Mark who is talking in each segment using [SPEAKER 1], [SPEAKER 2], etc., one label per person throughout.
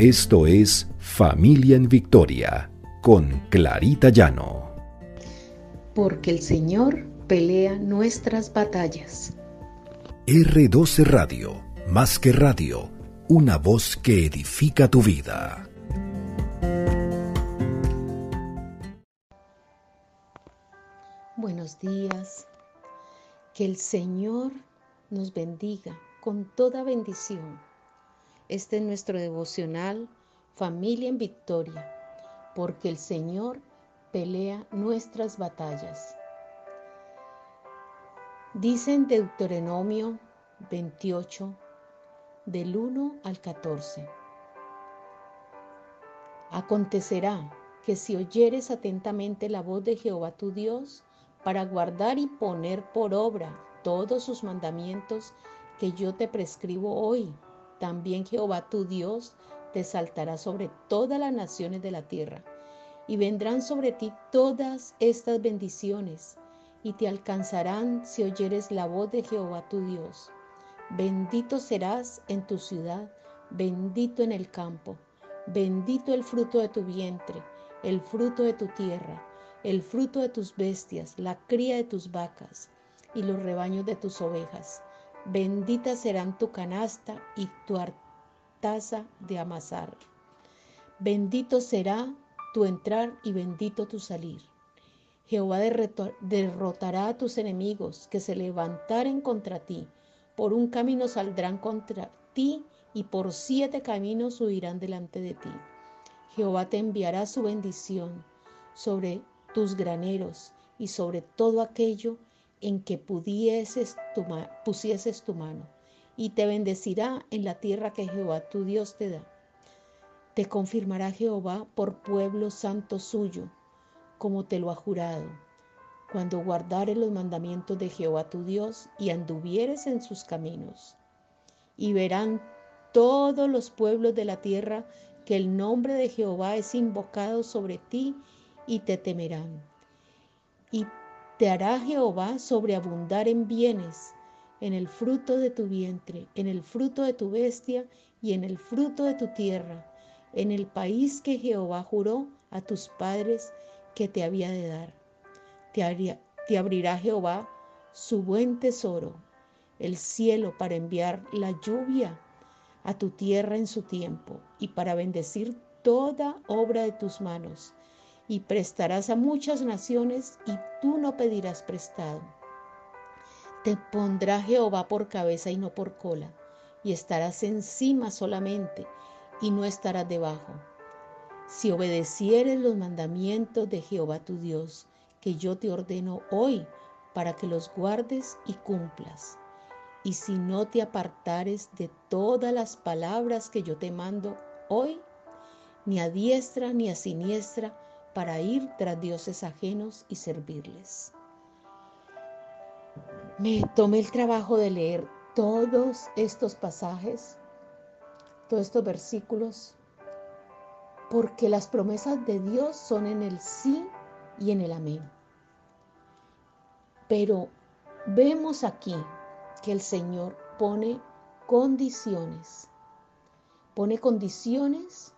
[SPEAKER 1] Esto es Familia en Victoria con Clarita Llano.
[SPEAKER 2] Porque el Señor pelea nuestras batallas.
[SPEAKER 1] R12 Radio, más que radio, una voz que edifica tu vida.
[SPEAKER 2] Buenos días. Que el Señor nos bendiga con toda bendición. Este es nuestro devocional Familia en Victoria, porque el Señor pelea nuestras batallas. Dice en Deuteronomio 28, del 1 al 14. Acontecerá que si oyeres atentamente la voz de Jehová tu Dios, para guardar y poner por obra todos sus mandamientos que yo te prescribo hoy. También Jehová tu Dios te saltará sobre todas las naciones de la tierra, y vendrán sobre ti todas estas bendiciones, y te alcanzarán si oyeres la voz de Jehová tu Dios. Bendito serás en tu ciudad, bendito en el campo, bendito el fruto de tu vientre, el fruto de tu tierra, el fruto de tus bestias, la cría de tus vacas y los rebaños de tus ovejas Bendita serán tu canasta y tu taza de amasar. Bendito será tu entrar y bendito tu salir. Jehová derrotará a tus enemigos que se levantaren contra ti. Por un camino saldrán contra ti y por siete caminos huirán delante de ti. Jehová te enviará su bendición sobre tus graneros y sobre todo aquello en que pudieses tu pusieses tu mano, y te bendecirá en la tierra que Jehová tu Dios te da. Te confirmará Jehová por pueblo santo suyo, como te lo ha jurado, cuando guardares los mandamientos de Jehová tu Dios y anduvieres en sus caminos. Y verán todos los pueblos de la tierra que el nombre de Jehová es invocado sobre ti y te temerán. Y te hará Jehová sobreabundar en bienes, en el fruto de tu vientre, en el fruto de tu bestia y en el fruto de tu tierra, en el país que Jehová juró a tus padres que te había de dar. Te, abrirá Jehová su buen tesoro, el cielo para enviar la lluvia a tu tierra en su tiempo y para bendecir toda obra de tus manos y prestarás a muchas naciones y tú no pedirás prestado. Te pondrá Jehová por cabeza y no por cola, y estarás encima solamente y no estarás debajo. Si obedecieres los mandamientos de Jehová tu Dios, que yo te ordeno hoy, para que los guardes y cumplas. Y si no te apartares de todas las palabras que yo te mando hoy, ni a diestra ni a siniestra, para ir tras dioses ajenos y servirles. Me tomé el trabajo de leer todos estos pasajes, todos estos versículos, porque las promesas de Dios son en el sí y en el amén. Pero vemos aquí que el Señor pone condiciones, pone condiciones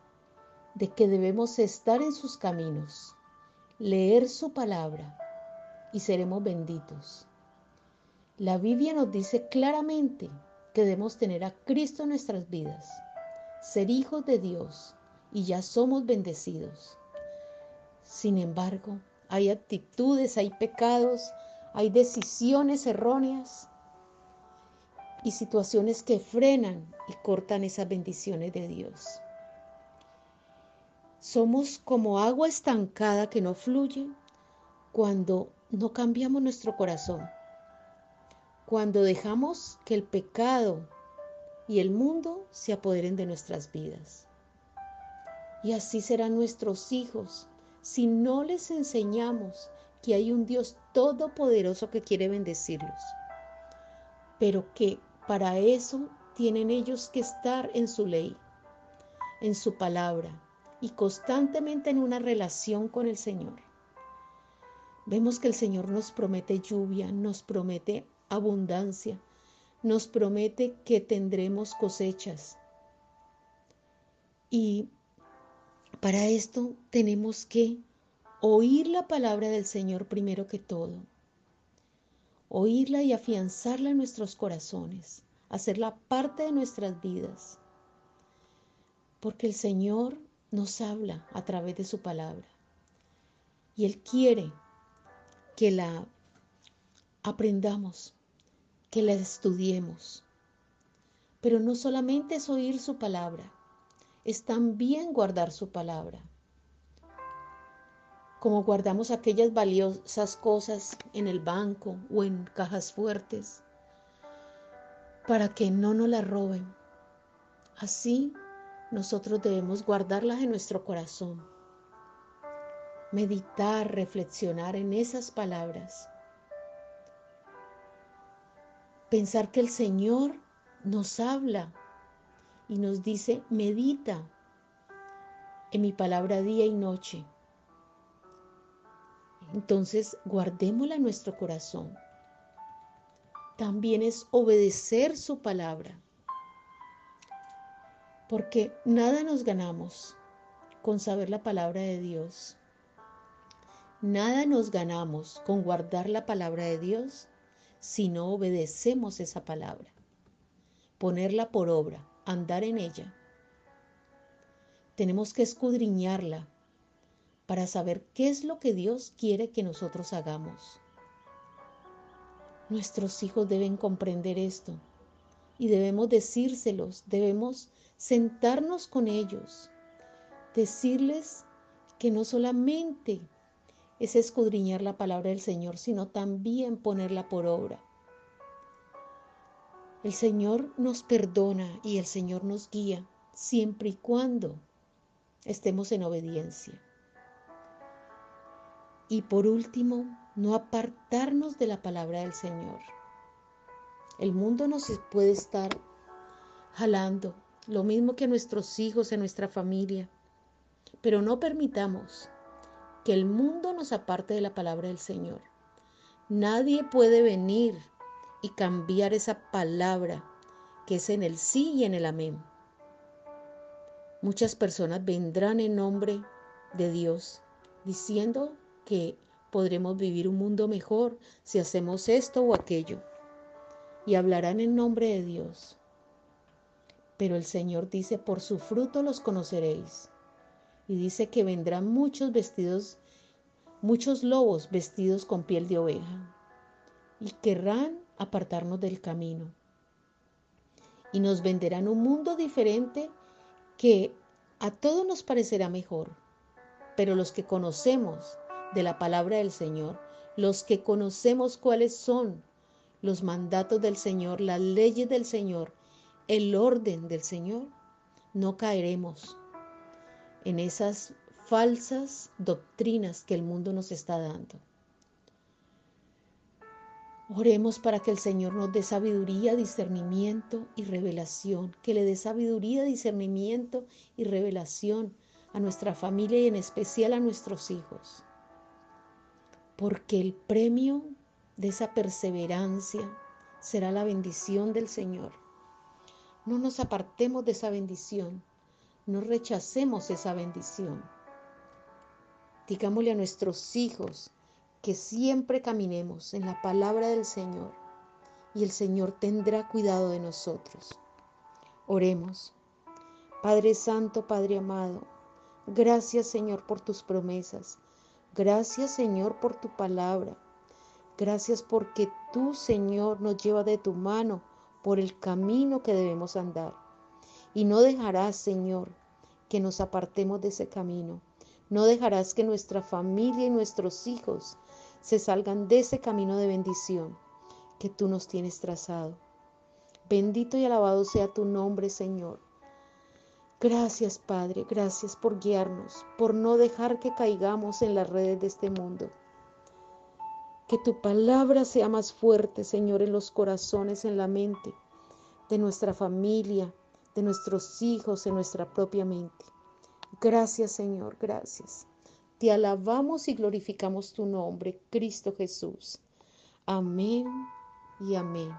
[SPEAKER 2] de que debemos estar en sus caminos, leer su palabra y seremos benditos. La Biblia nos dice claramente que debemos tener a Cristo en nuestras vidas, ser hijos de Dios y ya somos bendecidos. Sin embargo, hay actitudes, hay pecados, hay decisiones erróneas y situaciones que frenan y cortan esas bendiciones de Dios. Somos como agua estancada que no fluye cuando no cambiamos nuestro corazón, cuando dejamos que el pecado y el mundo se apoderen de nuestras vidas. Y así serán nuestros hijos si no les enseñamos que hay un Dios todopoderoso que quiere bendecirlos, pero que para eso tienen ellos que estar en su ley, en su palabra, y constantemente en una relación con el Señor. Vemos que el Señor nos promete lluvia, nos promete abundancia, nos promete que tendremos cosechas. Y para esto tenemos que oír la palabra del Señor primero que todo. Oírla y afianzarla en nuestros corazones, hacerla parte de nuestras vidas. Porque el Señor nos habla a través de su palabra. Y Él quiere que la aprendamos, que la estudiemos. Pero no solamente es oír su palabra, es también guardar su palabra. Como guardamos aquellas valiosas cosas en el banco o en cajas fuertes para que no nos las roben. Así nosotros debemos guardarlas en nuestro corazón. Meditar, reflexionar en esas palabras. Pensar que el Señor nos habla y nos dice, medita en mi palabra día y noche. Entonces, guardémosla en nuestro corazón. También es obedecer su palabra porque nada nos ganamos con saber la palabra de Dios. Nada nos ganamos con guardar la palabra de Dios si no obedecemos esa palabra. Ponerla por obra, andar en ella. Tenemos que escudriñarla para saber qué es lo que Dios quiere que nosotros hagamos. Nuestros hijos deben comprender esto y debemos decírselos, debemos sentarnos con ellos, decirles que no solamente es escudriñar la palabra del Señor, sino también ponerla por obra. El Señor nos perdona y el Señor nos guía siempre y cuando estemos en obediencia. Y por último, no apartarnos de la palabra del Señor. El mundo nos puede estar jalando, lo mismo que nuestros hijos, en nuestra familia. Pero no permitamos que el mundo nos aparte de la palabra del Señor. Nadie puede venir y cambiar esa palabra que es en el sí y en el amén. Muchas personas vendrán en nombre de Dios diciendo que podremos vivir un mundo mejor si hacemos esto o aquello. Y hablarán en nombre de Dios. Pero el Señor dice, por su fruto los conoceréis. Y dice que vendrán muchos vestidos, muchos lobos vestidos con piel de oveja. Y querrán apartarnos del camino. Y nos venderán un mundo diferente que a todos nos parecerá mejor. Pero los que conocemos de la palabra del Señor, los que conocemos cuáles son los mandatos del Señor, las leyes del Señor, el orden del Señor, no caeremos en esas falsas doctrinas que el mundo nos está dando. Oremos para que el Señor nos dé sabiduría, discernimiento y revelación, que le dé sabiduría, discernimiento y revelación a nuestra familia y en especial a nuestros hijos. Porque el premio de esa perseverancia será la bendición del Señor. No nos apartemos de esa bendición, no rechacemos esa bendición. Digámosle a nuestros hijos que siempre caminemos en la palabra del Señor y el Señor tendrá cuidado de nosotros. Oremos. Padre Santo, Padre amado, gracias Señor por tus promesas. Gracias Señor por tu palabra. Gracias porque tú Señor nos lleva de tu mano por el camino que debemos andar. Y no dejarás, Señor, que nos apartemos de ese camino. No dejarás que nuestra familia y nuestros hijos se salgan de ese camino de bendición que tú nos tienes trazado. Bendito y alabado sea tu nombre, Señor. Gracias, Padre, gracias por guiarnos, por no dejar que caigamos en las redes de este mundo. Que tu palabra sea más fuerte, Señor, en los corazones, en la mente de nuestra familia, de nuestros hijos, en nuestra propia mente. Gracias, Señor, gracias. Te alabamos y glorificamos tu nombre, Cristo Jesús. Amén y amén.